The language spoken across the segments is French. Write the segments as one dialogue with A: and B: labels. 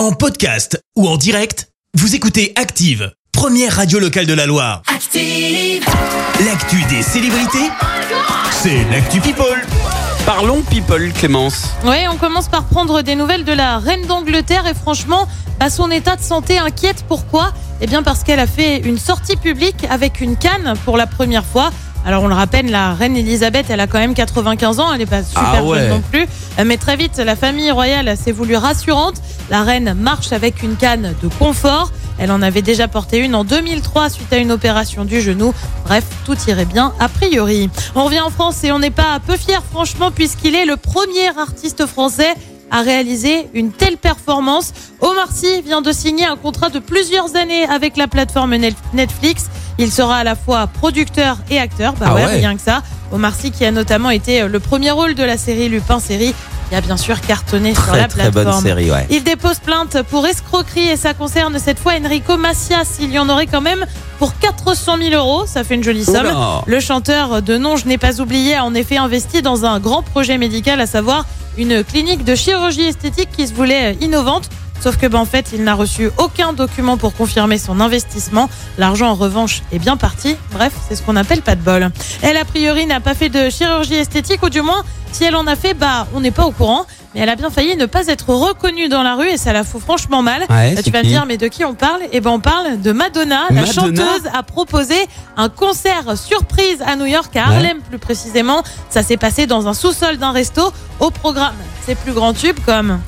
A: En podcast ou en direct, vous écoutez Active, première radio locale de la Loire.
B: Active.
A: L'actu des célébrités, c'est l'actu People.
C: Parlons people, Clémence.
D: Oui, on commence par prendre des nouvelles de la reine d'Angleterre et franchement, bah, son état de santé inquiète. Pourquoi? Eh bien parce qu'elle a fait une sortie publique avec une canne pour la première fois. Alors on le rappelle, la reine Elisabeth, elle a quand même 95 ans, elle n'est pas super
C: Ah ouais.
D: jeune non plus. Euh, Mais très vite, la famille royale s'est voulue rassurante. La reine marche avec une canne de confort. Elle en avait déjà porté une en 2003 suite à une opération du genou. Bref, tout irait bien a priori. On revient en France et on n'est pas peu fiers franchement puisqu'il est le premier artiste français à réaliser une telle performance. Omar Sy vient de signer un contrat de plusieurs années avec la plateforme Netflix. Il sera à la fois producteur et acteur. Bah
C: Ah
D: ouais,
C: ouais.
D: rien que ça. Omar Sy qui a notamment été le premier rôle de la série Lupin série qui a bien sûr cartonné sur la
C: très
D: plateforme.
C: bonne série, ouais.
D: Il dépose plainte pour escroquerie et ça concerne cette fois Enrico Macias. Il y en aurait quand même pour 400 000 euros. Ça fait une jolie somme. Le chanteur de nom, je n'ai pas oublié, a en effet investi dans un grand projet médical, à savoir une clinique de chirurgie esthétique qui se voulait innovante. Sauf que, ben, en fait, il n'a reçu aucun document pour confirmer son investissement. L'argent, en revanche, est bien parti. Bref, c'est ce qu'on appelle pas de bol. Elle, a priori, n'a pas fait de chirurgie esthétique, ou du moins, si elle en a fait, bah, on n'est pas au courant. Mais elle a bien failli ne pas être reconnue dans la rue et ça la fout franchement mal.
C: Ouais,
D: Bah, tu vas me dire, mais de qui on parle? Eh ben, on parle de Madonna. La chanteuse a proposé un concert surprise à New York, à
C: Ouais.
D: Harlem plus précisément. Ça s'est passé dans un sous-sol d'un resto. Au programme, ses plus grands tubes comme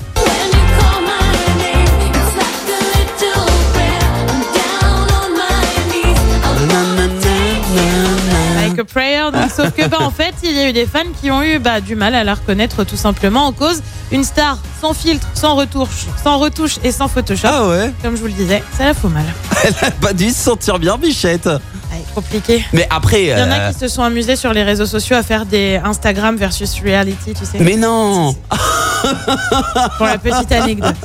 B: Like a Prayer.
D: Donc, sauf que, bah, en fait, il y a eu des fans qui ont eu bah, du mal à la reconnaître tout simplement en cause une star sans filtre, sans retouche, sans retouche et sans Photoshop.
C: Ah ouais
D: Comme je vous le disais, ça la fout mal.
C: Elle a pas dû se sentir bien, Bichette.
D: Allez, compliqué.
C: Mais après.
D: Il y en a
C: euh,
D: qui se sont amusés sur les réseaux sociaux à faire des Instagram versus reality, tu sais.
C: Mais non
D: Pour la petite anecdote.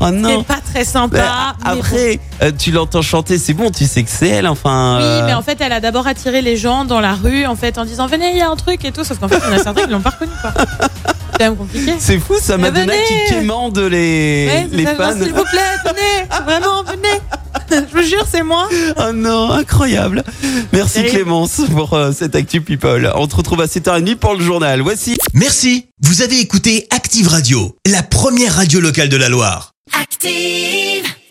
C: Oh non
D: C'est pas très sympa.
C: Après, euh, tu l'entends chanter, c'est bon, tu sais que c'est elle, enfin.
D: Oui,
C: euh,
D: mais en fait, elle a d'abord attiré les gens dans la rue, en fait, en disant venez, il y a un truc et tout. Sauf qu'en fait, en a certains qui l'ont pas reconnu, quoi. C'est quand même compliqué.
C: C'est fou, ça
D: Mais
C: Madonna qui quémande les,
D: Ouais,
C: les fans.
D: S'il vous plaît, venez, vraiment, jure, c'est moi.
C: Oh non, incroyable. Merci. Clémence pour euh, cette Actu People. On te retrouve à 7h30 pour le journal. Voici.
A: Merci, vous avez écouté Active Radio, la première radio locale de la Loire.
B: Active.